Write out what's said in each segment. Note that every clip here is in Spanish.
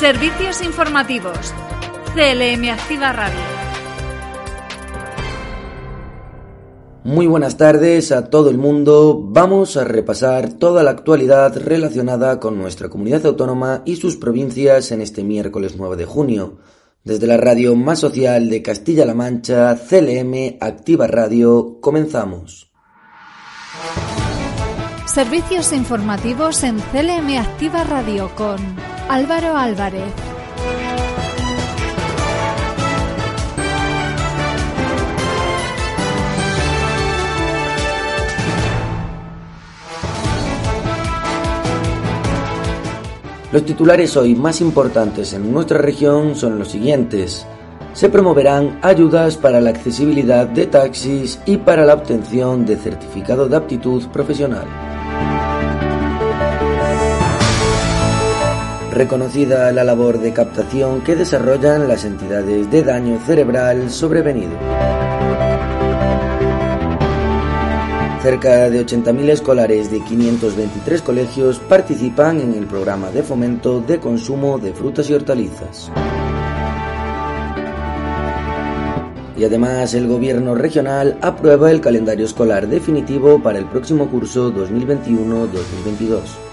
Servicios informativos. CLM Activa Radio. Muy buenas tardes a todo el mundo. Vamos a repasar toda la actualidad relacionada con nuestra comunidad autónoma y sus provincias en este miércoles 9 de junio. Desde la radio más social de Castilla-La Mancha, CLM Activa Radio, comenzamos. Servicios informativos en CLM Activa Radio con Álvaro Álvarez. Los titulares hoy más importantes en nuestra región son los siguientes. Se promoverán ayudas para la accesibilidad de taxis y para la obtención de certificado de aptitud profesional. Reconocida la labor de captación que desarrollan las entidades de daño cerebral sobrevenido. Cerca de 80.000 escolares de 523 colegios participan en el programa de fomento de consumo de frutas y hortalizas. Y además el gobierno regional aprueba el calendario escolar definitivo para el próximo curso 2021-2022.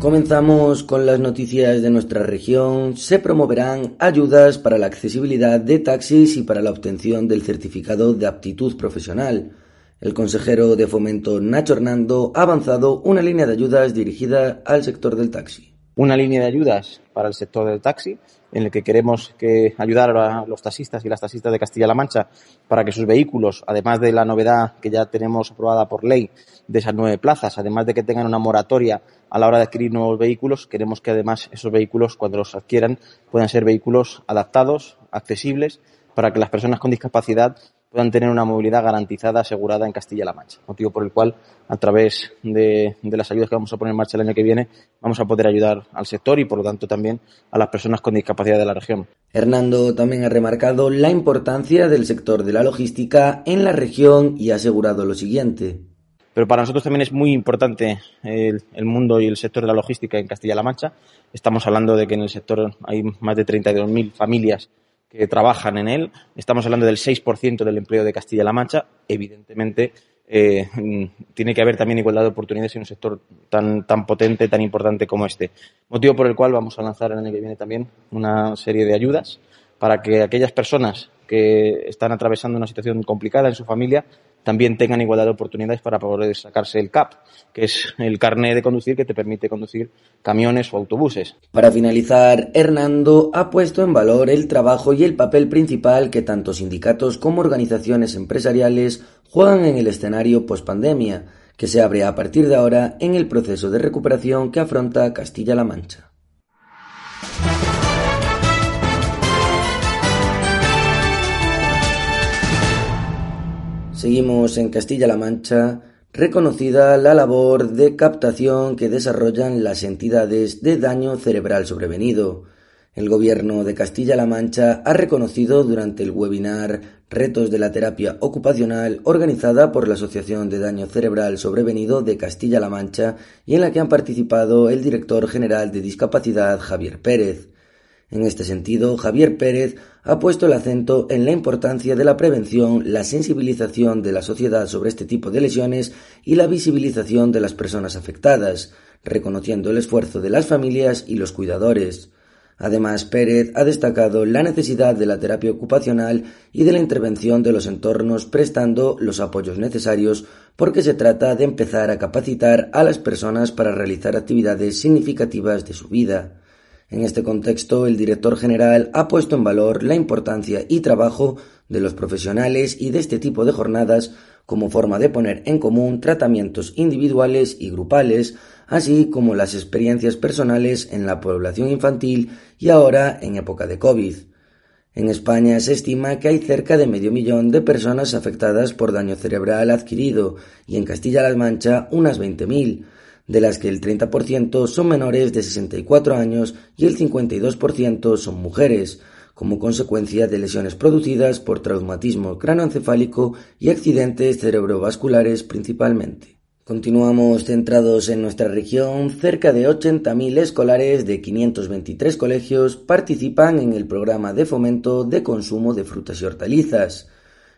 Comenzamos con las noticias de nuestra región. Se promoverán ayudas para la accesibilidad de taxis y para la obtención del certificado de aptitud profesional. El consejero de fomento Nacho Hernando ha avanzado una línea de ayudas dirigida al sector del taxi. Una línea de ayudas para el sector del taxi en el que queremos que ayudar a los taxistas y las taxistas de Castilla-La Mancha para que sus vehículos, además de la novedad que ya tenemos aprobada por ley de esas nueve plazas, además de que tengan una moratoria a la hora de adquirir nuevos vehículos, queremos que además esos vehículos, cuando los adquieran, puedan ser vehículos adaptados, accesibles, para que las personas con discapacidad puedan tener una movilidad garantizada, asegurada en Castilla-La Mancha. Motivo por el cual, a través de, de, las ayudas que vamos a poner en marcha el año que viene, vamos a poder ayudar al sector y, por lo tanto, también a las personas con discapacidad de la región. Hernando también ha remarcado la importancia del sector de la logística en la región y ha asegurado lo siguiente. Pero para nosotros también es muy importante el, el mundo y el sector de la logística en Castilla-La Mancha. Estamos hablando de que en el sector hay más de 32.000 familias que trabajan en él. Estamos hablando del 6% del empleo de Castilla-La Mancha. Evidentemente, eh, tiene que haber también igualdad de oportunidades en un sector tan, tan potente, tan importante como este. Motivo por el cual vamos a lanzar el año que viene también una serie de ayudas para que aquellas personas que están atravesando una situación complicada en su familia también tengan igualdad de oportunidades para poder sacarse el CAP, que es el carnet de conducir que te permite conducir camiones o autobuses. Para finalizar, Hernando ha puesto en valor el trabajo y el papel principal que tanto sindicatos como organizaciones empresariales juegan en el escenario pospandemia, que se abre a partir de ahora en el proceso de recuperación que afronta Castilla-La Mancha. Seguimos en Castilla-La Mancha, reconocida la labor de captación que desarrollan las entidades de daño cerebral sobrevenido. El Gobierno de Castilla-La Mancha ha reconocido durante el webinar Retos de la Terapia Ocupacional organizada por la Asociación de Daño Cerebral Sobrevenido de Castilla-La Mancha y en la que han participado el director general de Discapacidad Javier Pérez. En este sentido, Javier Pérez ha puesto el acento en la importancia de la prevención, la sensibilización de la sociedad sobre este tipo de lesiones y la visibilización de las personas afectadas, reconociendo el esfuerzo de las familias y los cuidadores. Además, Pérez ha destacado la necesidad de la terapia ocupacional y de la intervención de los entornos prestando los apoyos necesarios porque se trata de empezar a capacitar a las personas para realizar actividades significativas de su vida. En este contexto, el director general ha puesto en valor la importancia y trabajo de los profesionales y de este tipo de jornadas como forma de poner en común tratamientos individuales y grupales, así como las experiencias personales en la población infantil y ahora en época de COVID. En España se estima que hay cerca de medio millón de personas afectadas por daño cerebral adquirido y en Castilla-La Mancha unas 20.000, de las que el 30% son menores de 64 años y el 52% son mujeres, como consecuencia de lesiones producidas por traumatismo cráneoencefálico y accidentes cerebrovasculares principalmente. Continuamos centrados en nuestra región. Cerca de 80.000 escolares de 523 colegios participan en el programa de fomento de consumo de frutas y hortalizas.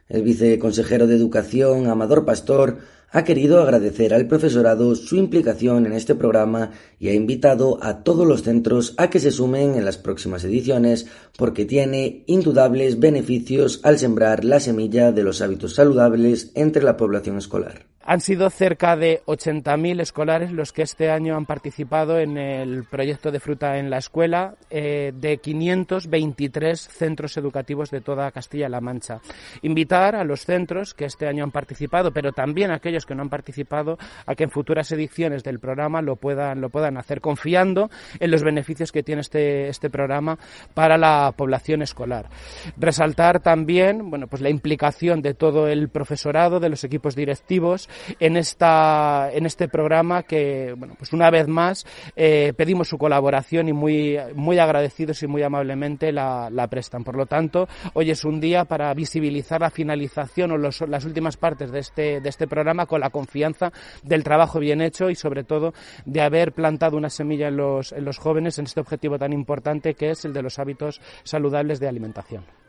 El viceconsejero de Educación, Amador Pastor, ha querido agradecer al profesorado su implicación en este programa y ha invitado a todos los centros a que se sumen en las próximas ediciones porque tiene indudables beneficios al sembrar la semilla de los hábitos saludables entre la población escolar. Han sido cerca de 80.000 escolares los que este año han participado en el proyecto de fruta en la escuela eh, de 523 centros educativos de toda Castilla-La Mancha. Invitar a los centros que este año han participado, pero también a aquellos que no han participado, a que en futuras ediciones del programa lo puedan, lo puedan hacer, confiando en los beneficios que tiene este, este programa para la población escolar. Resaltar también bueno, pues la implicación de todo el profesorado, de los equipos directivos, en, esta, en este programa que, bueno, pues una vez más eh, pedimos su colaboración y muy, muy agradecidos y muy amablemente la, la, prestan. Por lo tanto, hoy es un día para visibilizar la finalización o los, las últimas partes de este, de este programa con la confianza del trabajo bien hecho y sobre todo de haber plantado una semilla en los, en los jóvenes en este objetivo tan importante que es el de los hábitos saludables de alimentación.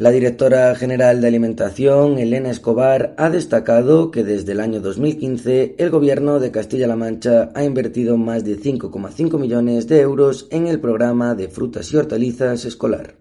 La directora general de Alimentación, Elena Escobar, ha destacado que desde el año 2015 el Gobierno de Castilla-La Mancha ha invertido más de 5,5 millones de euros en el programa de frutas y hortalizas escolar.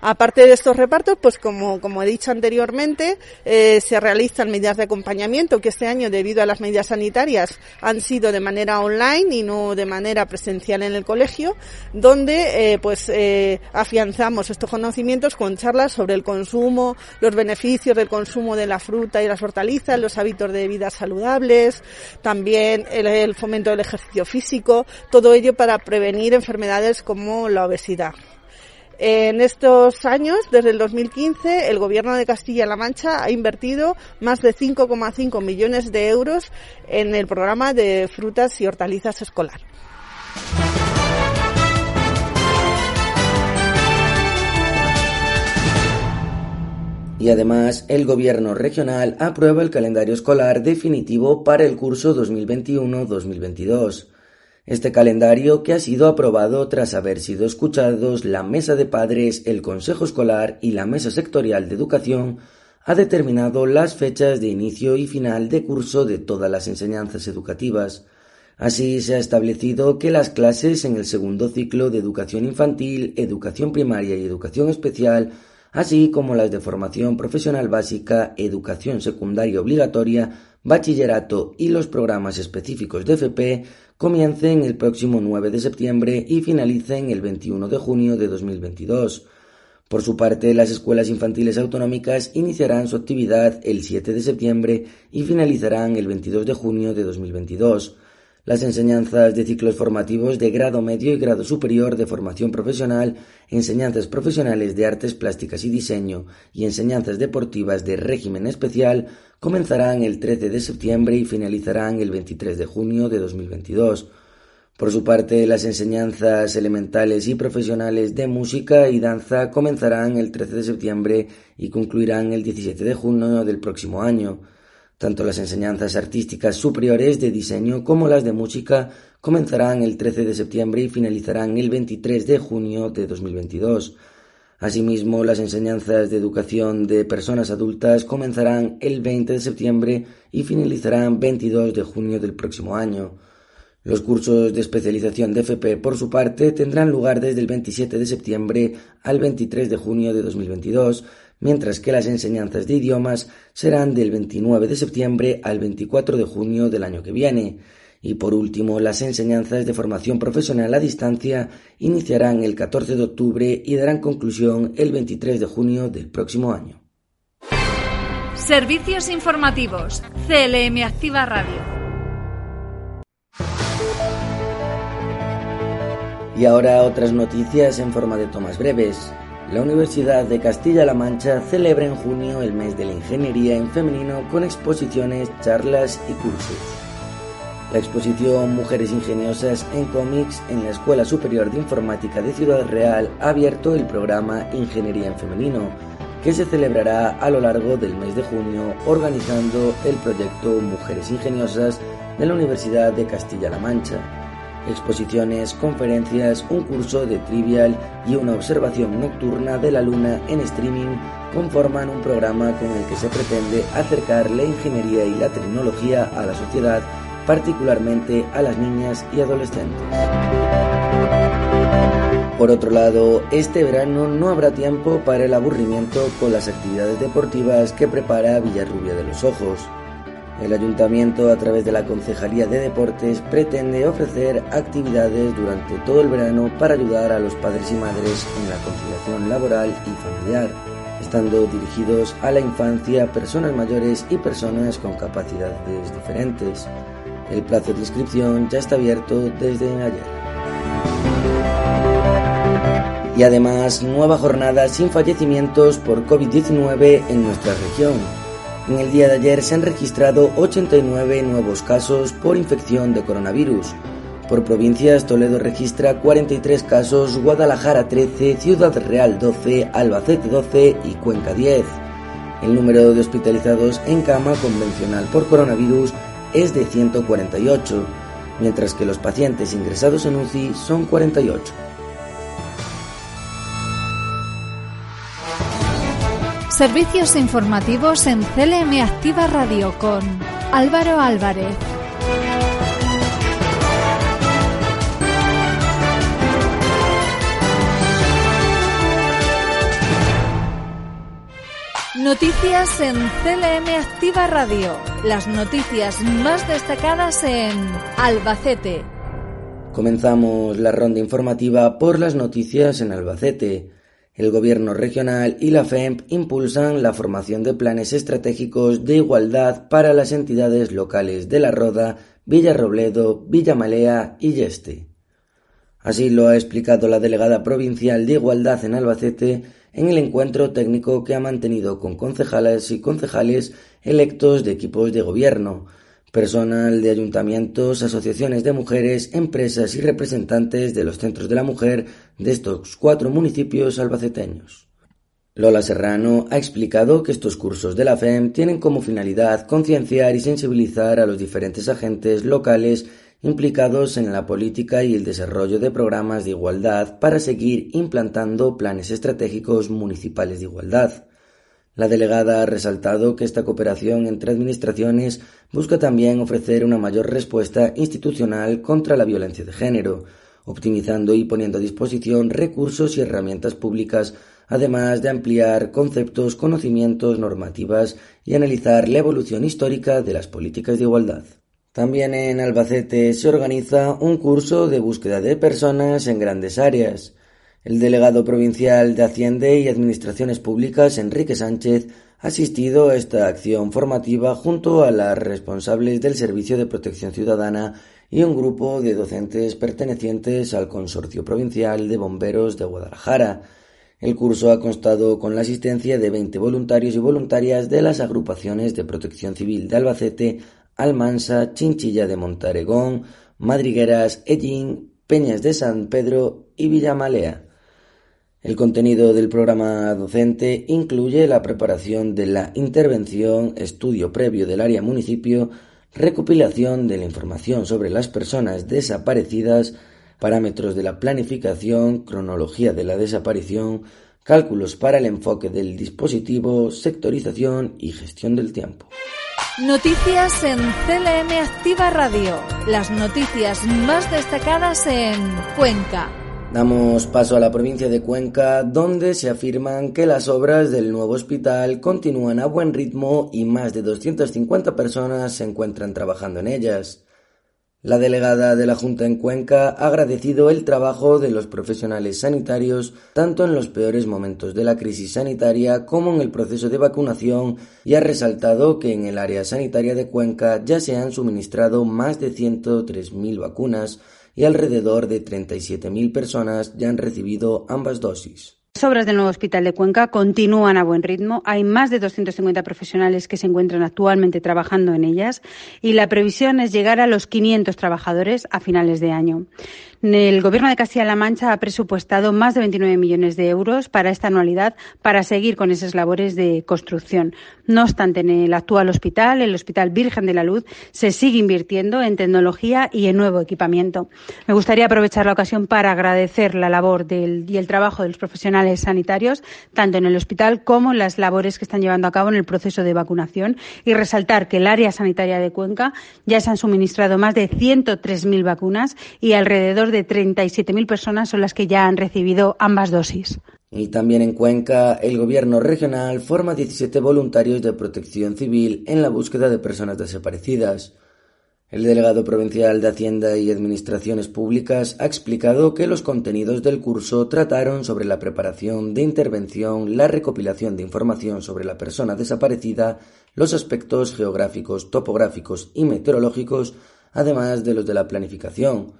Aparte de estos repartos, pues como, como he dicho anteriormente, eh, se realizan medidas de acompañamiento que este año, debido a las medidas sanitarias, han sido de manera online y no de manera presencial en el colegio, donde eh, pues eh, afianzamos estos conocimientos con charlas sobre el consumo, los beneficios del consumo de la fruta y las hortalizas, los hábitos de vida saludables, también el, el fomento del ejercicio físico, todo ello para prevenir enfermedades como la obesidad. En estos años, desde el 2015, el Gobierno de Castilla-La Mancha ha invertido más de 5,5 millones de euros en el programa de frutas y hortalizas escolar. Y además, el Gobierno regional aprueba el calendario escolar definitivo para el curso 2021-2022. Este calendario, que ha sido aprobado tras haber sido escuchados la Mesa de Padres, el Consejo Escolar y la Mesa Sectorial de Educación, ha determinado las fechas de inicio y final de curso de todas las enseñanzas educativas. Así se ha establecido que las clases en el segundo ciclo de educación infantil, educación primaria y educación especial, así como las de formación profesional básica, educación secundaria obligatoria, bachillerato y los programas específicos de FP, comiencen el próximo 9 de septiembre y finalicen el 21 de junio de 2022. Por su parte, las escuelas infantiles autonómicas iniciarán su actividad el 7 de septiembre y finalizarán el 22 de junio de 2022. Las enseñanzas de ciclos formativos de grado medio y grado superior de formación profesional, enseñanzas profesionales de artes plásticas y diseño y enseñanzas deportivas de régimen especial comenzarán el 13 de septiembre y finalizarán el 23 de junio de 2022. Por su parte, las enseñanzas elementales y profesionales de música y danza comenzarán el 13 de septiembre y concluirán el 17 de junio del próximo año. Tanto las enseñanzas artísticas superiores de diseño como las de música comenzarán el 13 de septiembre y finalizarán el 23 de junio de 2022. Asimismo, las enseñanzas de educación de personas adultas comenzarán el 20 de septiembre y finalizarán 22 de junio del próximo año. Los cursos de especialización de FP, por su parte, tendrán lugar desde el 27 de septiembre al 23 de junio de 2022 mientras que las enseñanzas de idiomas serán del 29 de septiembre al 24 de junio del año que viene. Y por último, las enseñanzas de formación profesional a distancia iniciarán el 14 de octubre y darán conclusión el 23 de junio del próximo año. Servicios informativos. CLM Activa Radio. Y ahora otras noticias en forma de tomas breves. La Universidad de Castilla-La Mancha celebra en junio el mes de la ingeniería en femenino con exposiciones, charlas y cursos. La exposición Mujeres Ingeniosas en Cómics en la Escuela Superior de Informática de Ciudad Real ha abierto el programa Ingeniería en Femenino, que se celebrará a lo largo del mes de junio organizando el proyecto Mujeres Ingeniosas de la Universidad de Castilla-La Mancha. Exposiciones, conferencias, un curso de trivial y una observación nocturna de la luna en streaming conforman un programa con el que se pretende acercar la ingeniería y la tecnología a la sociedad particularmente a las niñas y adolescentes. Por otro lado, este verano no habrá tiempo para el aburrimiento con las actividades deportivas que prepara Villarrubia de los Ojos. El ayuntamiento, a través de la Concejalía de Deportes, pretende ofrecer actividades durante todo el verano para ayudar a los padres y madres en la conciliación laboral y familiar, estando dirigidos a la infancia, personas mayores y personas con capacidades diferentes. El plazo de inscripción ya está abierto desde ayer. Y además, nueva jornada sin fallecimientos por COVID-19 en nuestra región. En el día de ayer se han registrado 89 nuevos casos por infección de coronavirus. Por provincias, Toledo registra 43 casos, Guadalajara 13, Ciudad Real 12, Albacete 12 y Cuenca 10. El número de hospitalizados en cama convencional por coronavirus es de 148, mientras que los pacientes ingresados en UCI son 48. Servicios informativos en CLM Activa Radio con Álvaro Álvarez. Noticias en CLM Activa Radio. Las noticias más destacadas en Albacete. Comenzamos la ronda informativa por las noticias en Albacete. El Gobierno regional y la FEMP impulsan la formación de planes estratégicos de igualdad para las entidades locales de La Roda, Villarrobledo, Villamalea y Yeste. Así lo ha explicado la delegada provincial de Igualdad en Albacete en el encuentro técnico que ha mantenido con concejales y concejales electos de equipos de gobierno, personal de ayuntamientos, asociaciones de mujeres, empresas y representantes de los centros de la mujer de estos cuatro municipios albaceteños. Lola Serrano ha explicado que estos cursos de la FEM tienen como finalidad concienciar y sensibilizar a los diferentes agentes locales implicados en la política y el desarrollo de programas de igualdad para seguir implantando planes estratégicos municipales de igualdad. La delegada ha resaltado que esta cooperación entre administraciones busca también ofrecer una mayor respuesta institucional contra la violencia de género, optimizando y poniendo a disposición recursos y herramientas públicas, además de ampliar conceptos, conocimientos, normativas y analizar la evolución histórica de las políticas de igualdad. También en Albacete se organiza un curso de búsqueda de personas en grandes áreas. El delegado provincial de Hacienda y Administraciones Públicas, Enrique Sánchez, ha asistido a esta acción formativa junto a las responsables del Servicio de Protección Ciudadana y un grupo de docentes pertenecientes al Consorcio Provincial de Bomberos de Guadalajara. El curso ha constado con la asistencia de 20 voluntarios y voluntarias de las agrupaciones de protección civil de Albacete, Almansa, Chinchilla de Montaregón, Madrigueras, Ellín, Peñas de San Pedro y Villamalea. El contenido del programa docente incluye la preparación de la intervención, estudio previo del área municipio, recopilación de la información sobre las personas desaparecidas, parámetros de la planificación, cronología de la desaparición, cálculos para el enfoque del dispositivo, sectorización y gestión del tiempo. Noticias en CLM Activa Radio. Las noticias más destacadas en Cuenca. Damos paso a la provincia de Cuenca, donde se afirman que las obras del nuevo hospital continúan a buen ritmo y más de 250 personas se encuentran trabajando en ellas. La delegada de la Junta en Cuenca ha agradecido el trabajo de los profesionales sanitarios tanto en los peores momentos de la crisis sanitaria como en el proceso de vacunación y ha resaltado que en el área sanitaria de Cuenca ya se han suministrado más de 103.000 vacunas y alrededor de 37.000 personas ya han recibido ambas dosis. Las obras del nuevo hospital de Cuenca continúan a buen ritmo. Hay más de 250 profesionales que se encuentran actualmente trabajando en ellas y la previsión es llegar a los 500 trabajadores a finales de año. El Gobierno de Castilla-La Mancha ha presupuestado más de 29 millones de euros para esta anualidad para seguir con esas labores de construcción. No obstante, en el actual hospital, el Hospital Virgen de la Luz, se sigue invirtiendo en tecnología y en nuevo equipamiento. Me gustaría aprovechar la ocasión para agradecer la labor y el trabajo de los profesionales sanitarios, tanto en el hospital como en las labores que están llevando a cabo en el proceso de vacunación y resaltar que el área sanitaria de Cuenca ya se han suministrado más de 103.000 vacunas y alrededor de 37.000 personas son las que ya han recibido ambas dosis. Y también en Cuenca, el gobierno regional forma 17 voluntarios de protección civil en la búsqueda de personas desaparecidas. El delegado provincial de Hacienda y Administraciones Públicas ha explicado que los contenidos del curso trataron sobre la preparación de intervención, la recopilación de información sobre la persona desaparecida, los aspectos geográficos, topográficos y meteorológicos, además de los de la planificación.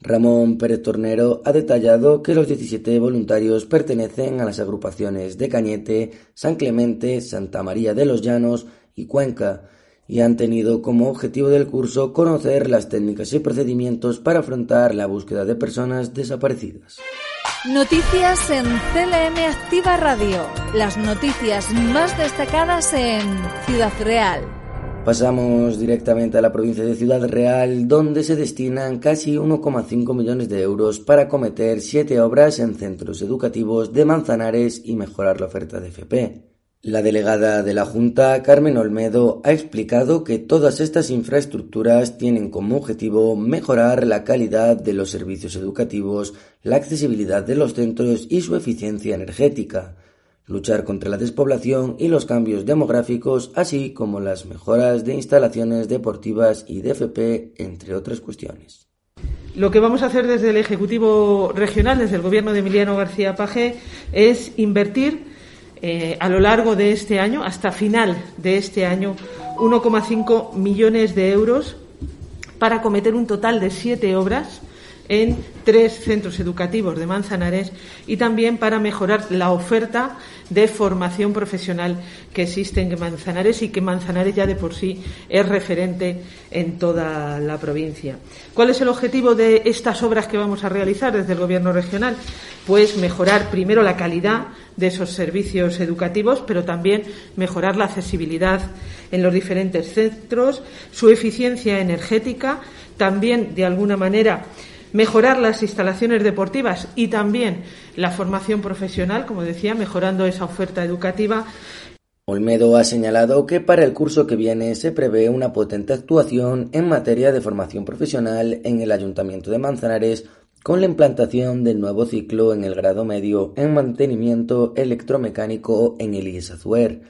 Ramón Pérez Tornero ha detallado que los 17 voluntarios pertenecen a las agrupaciones de Cañete, San Clemente, Santa María de los Llanos y Cuenca, y han tenido como objetivo del curso conocer las técnicas y procedimientos para afrontar la búsqueda de personas desaparecidas. Noticias en CLM Activa Radio. Las noticias más destacadas en Ciudad Real. Pasamos directamente a la provincia de Ciudad Real, donde se destinan casi 1,5 millones de euros para cometer siete obras en centros educativos de Manzanares y mejorar la oferta de FP. La delegada de la Junta, Carmen Olmedo, ha explicado que todas estas infraestructuras tienen como objetivo mejorar la calidad de los servicios educativos, la accesibilidad de los centros y su eficiencia energética luchar contra la despoblación y los cambios demográficos, así como las mejoras de instalaciones deportivas y de FP, entre otras cuestiones. Lo que vamos a hacer desde el Ejecutivo Regional, desde el Gobierno de Emiliano García Paje, es invertir eh, a lo largo de este año, hasta final de este año, 1,5 millones de euros para cometer un total de siete obras en tres centros educativos de Manzanares y también para mejorar la oferta de formación profesional que existe en Manzanares y que Manzanares ya de por sí es referente en toda la provincia. ¿Cuál es el objetivo de estas obras que vamos a realizar desde el Gobierno regional? Pues mejorar primero la calidad de esos servicios educativos, pero también mejorar la accesibilidad en los diferentes centros, su eficiencia energética, también de alguna manera mejorar las instalaciones deportivas y también la formación profesional, como decía, mejorando esa oferta educativa. Olmedo ha señalado que para el curso que viene se prevé una potente actuación en materia de formación profesional en el Ayuntamiento de Manzanares con la implantación del nuevo ciclo en el grado medio en mantenimiento electromecánico en el IESAZUER,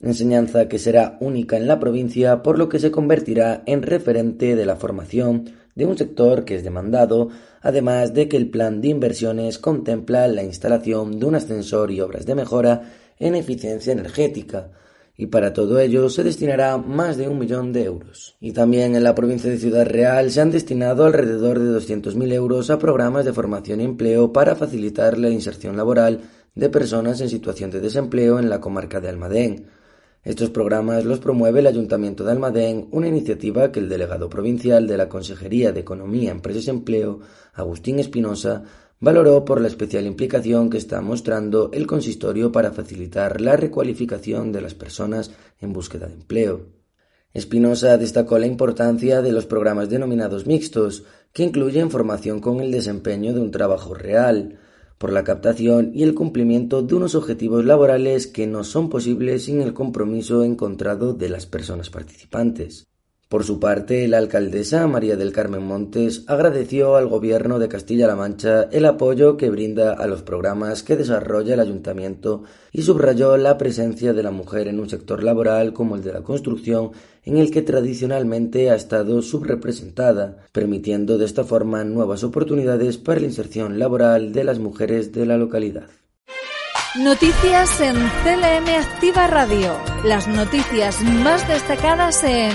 enseñanza que será única en la provincia por lo que se convertirá en referente de la formación de un sector que es demandado, además de que el plan de inversiones contempla la instalación de un ascensor y obras de mejora en eficiencia energética, y para todo ello se destinará más de un millón de euros. Y también en la provincia de Ciudad Real se han destinado alrededor de 200.000 euros a programas de formación y empleo para facilitar la inserción laboral de personas en situación de desempleo en la comarca de Almadén. Estos programas los promueve el Ayuntamiento de Almadén, una iniciativa que el delegado provincial de la Consejería de Economía, Empresas y Empleo, Agustín Espinosa, valoró por la especial implicación que está mostrando el consistorio para facilitar la recualificación de las personas en búsqueda de empleo. Espinosa destacó la importancia de los programas denominados mixtos, que incluyen formación con el desempeño de un trabajo real, por la captación y el cumplimiento de unos objetivos laborales que no son posibles sin el compromiso encontrado de las personas participantes. Por su parte, la alcaldesa María del Carmen Montes agradeció al Gobierno de Castilla-La Mancha el apoyo que brinda a los programas que desarrolla el ayuntamiento y subrayó la presencia de la mujer en un sector laboral como el de la construcción en el que tradicionalmente ha estado subrepresentada, permitiendo de esta forma nuevas oportunidades para la inserción laboral de las mujeres de la localidad. Noticias en CLM Activa Radio. Las noticias más destacadas en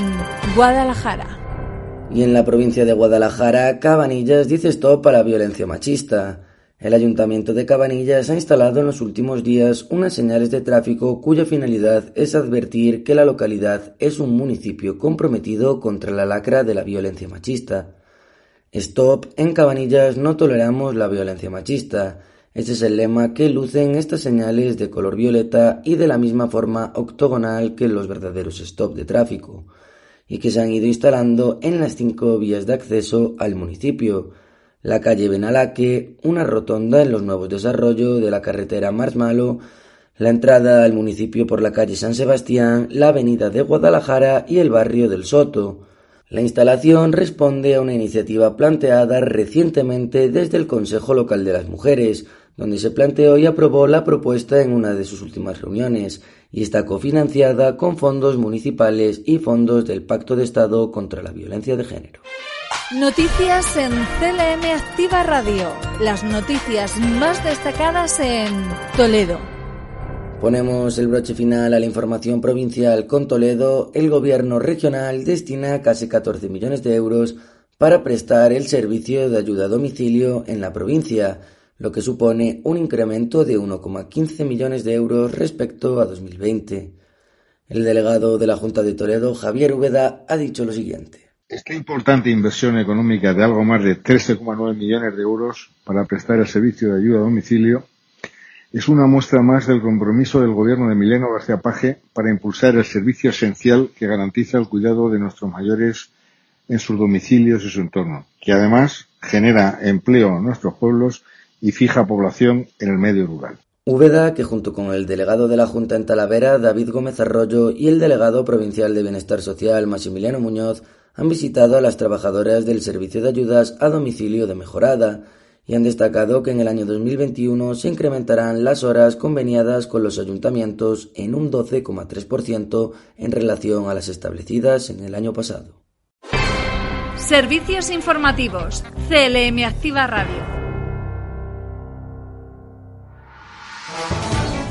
Guadalajara. Y en la provincia de Guadalajara, Cabanillas dice stop a la violencia machista. El Ayuntamiento de Cabanillas ha instalado en los últimos días unas señales de tráfico cuya finalidad es advertir que la localidad es un municipio comprometido contra la lacra de la violencia machista. Stop, en Cabanillas no toleramos la violencia machista. Ese es el lema que lucen estas señales de color violeta y de la misma forma octogonal que los verdaderos stop de tráfico, y que se han ido instalando en las cinco vías de acceso al municipio la calle Benalaque, una rotonda en los nuevos desarrollos de la carretera Marsmalo, la entrada al municipio por la calle San Sebastián, la avenida de Guadalajara y el barrio del Soto. La instalación responde a una iniciativa planteada recientemente desde el Consejo Local de las Mujeres, donde se planteó y aprobó la propuesta en una de sus últimas reuniones, y está cofinanciada con fondos municipales y fondos del Pacto de Estado contra la Violencia de Género. Noticias en CLM Activa Radio. Las noticias más destacadas en Toledo. Ponemos el broche final a la información provincial con Toledo. El gobierno regional destina casi 14 millones de euros para prestar el servicio de ayuda a domicilio en la provincia, lo que supone un incremento de 1,15 millones de euros respecto a 2020. El delegado de la Junta de Toledo, Javier Ubeda, ha dicho lo siguiente. Esta importante inversión económica de algo más de 13,9 millones de euros para prestar el servicio de ayuda a domicilio es una muestra más del compromiso del gobierno de Emiliano García Paje para impulsar el servicio esencial que garantiza el cuidado de nuestros mayores en sus domicilios y su entorno, que además genera empleo en nuestros pueblos y fija población en el medio rural. Úbeda, que junto con el delegado de la Junta en Talavera, David Gómez Arroyo, y el delegado provincial de Bienestar Social, Maximiliano Muñoz, han visitado a las trabajadoras del Servicio de Ayudas a Domicilio de Mejorada y han destacado que en el año 2021 se incrementarán las horas conveniadas con los ayuntamientos en un 12,3% en relación a las establecidas en el año pasado. Servicios informativos. CLM Activa Radio.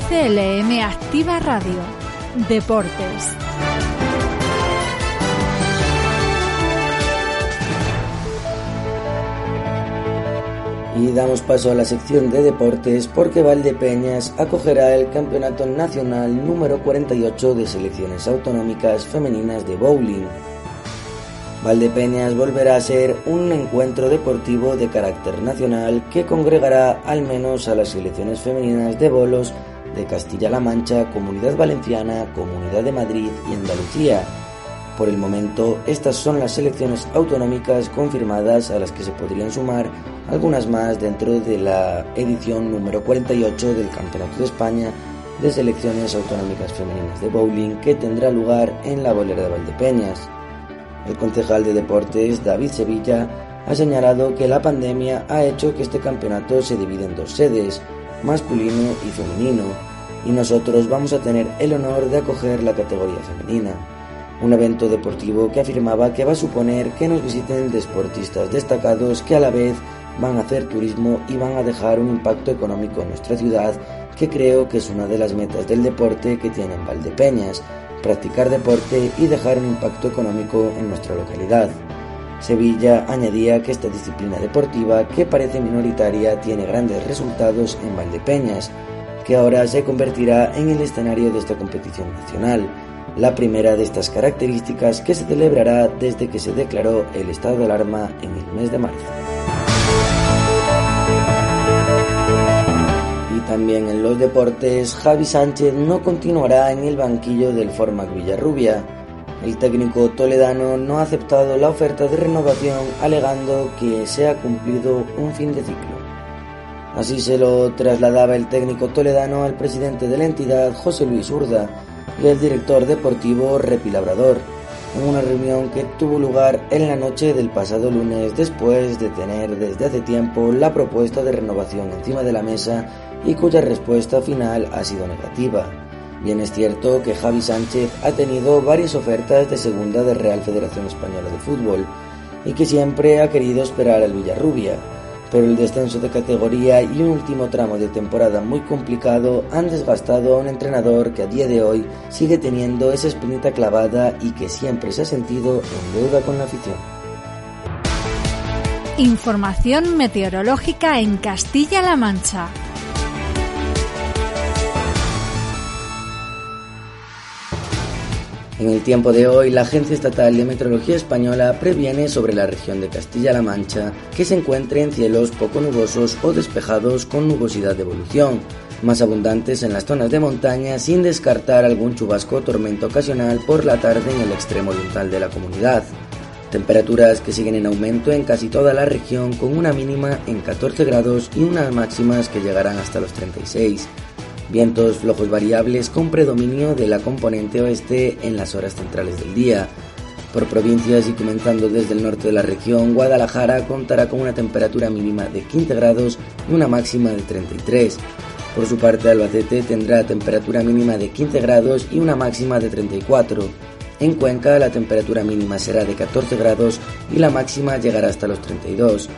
CLM Activa Radio. Deportes. Y damos paso a la sección de deportes porque Valdepeñas acogerá el Campeonato Nacional número 48 de selecciones autonómicas femeninas de bowling. Valdepeñas volverá a ser un encuentro deportivo de carácter nacional que congregará al menos a las selecciones femeninas de bolos de Castilla-La Mancha, Comunidad Valenciana, Comunidad de Madrid y Andalucía. Por el momento, estas son las selecciones autonómicas confirmadas a las que se podrían sumar algunas más dentro de la edición número 48 del Campeonato de España de Selecciones Autonómicas Femeninas de Bowling que tendrá lugar en la bolera de Valdepeñas. El concejal de deportes, David Sevilla, ha señalado que la pandemia ha hecho que este campeonato se divida en dos sedes, masculino y femenino, y nosotros vamos a tener el honor de acoger la categoría femenina. Un evento deportivo que afirmaba que va a suponer que nos visiten deportistas destacados que a la vez van a hacer turismo y van a dejar un impacto económico en nuestra ciudad, que creo que es una de las metas del deporte que tienen Valdepeñas, practicar deporte y dejar un impacto económico en nuestra localidad. Sevilla añadía que esta disciplina deportiva, que parece minoritaria, tiene grandes resultados en Valdepeñas, que ahora se convertirá en el escenario de esta competición nacional, la primera de estas características que se celebrará desde que se declaró el estado de alarma en el mes de marzo. También en los deportes, Javi Sánchez no continuará en el banquillo del Formac Villarrubia. El técnico toledano no ha aceptado la oferta de renovación alegando que se ha cumplido un fin de ciclo. Así se lo trasladaba el técnico toledano al presidente de la entidad, José Luis Urda, y al director deportivo Repi Labrador, en una reunión que tuvo lugar en la noche del pasado lunes después de tener desde hace tiempo la propuesta de renovación encima de la mesa y cuya respuesta final ha sido negativa. Bien es cierto que Javi Sánchez ha tenido varias ofertas de segunda de Real Federación Española de Fútbol y que siempre ha querido esperar al Villarrubia, pero el descenso de categoría y un último tramo de temporada muy complicado han desgastado a un entrenador que a día de hoy sigue teniendo esa espinita clavada y que siempre se ha sentido en deuda con la afición. Información meteorológica en Castilla-La Mancha. En el tiempo de hoy, la Agencia Estatal de Meteorología Española previene sobre la región de Castilla-La Mancha que se encuentre en cielos poco nubosos o despejados con nubosidad de evolución, más abundantes en las zonas de montaña sin descartar algún chubasco o tormento ocasional por la tarde en el extremo oriental de la comunidad. Temperaturas que siguen en aumento en casi toda la región con una mínima en 14 grados y unas máximas que llegarán hasta los 36. Vientos flojos variables con predominio de la componente oeste en las horas centrales del día. Por provincias y comenzando desde el norte de la región, Guadalajara contará con una temperatura mínima de 15 grados y una máxima de 33. Por su parte, Albacete tendrá temperatura mínima de 15 grados y una máxima de 34. En Cuenca la temperatura mínima será de 14 grados y la máxima llegará hasta los 32.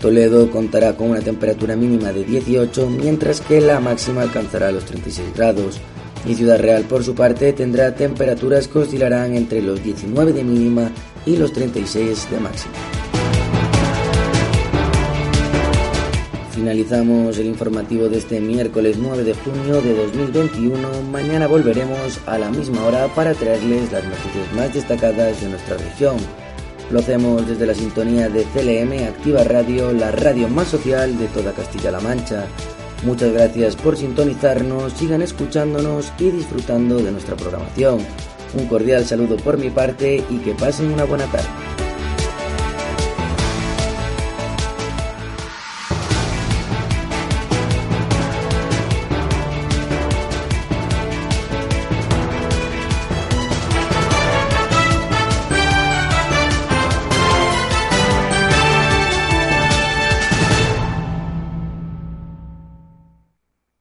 Toledo contará con una temperatura mínima de 18, mientras que la máxima alcanzará los 36 grados. Y Ciudad Real, por su parte, tendrá temperaturas que oscilarán entre los 19 de mínima y los 36 de máxima. Finalizamos el informativo de este miércoles 9 de junio de 2021. Mañana volveremos a la misma hora para traerles las noticias más destacadas de nuestra región. Lo hacemos desde la sintonía de CLM Activa Radio, la radio más social de toda Castilla-La Mancha. Muchas gracias por sintonizarnos, sigan escuchándonos y disfrutando de nuestra programación. Un cordial saludo por mi parte y que pasen una buena tarde.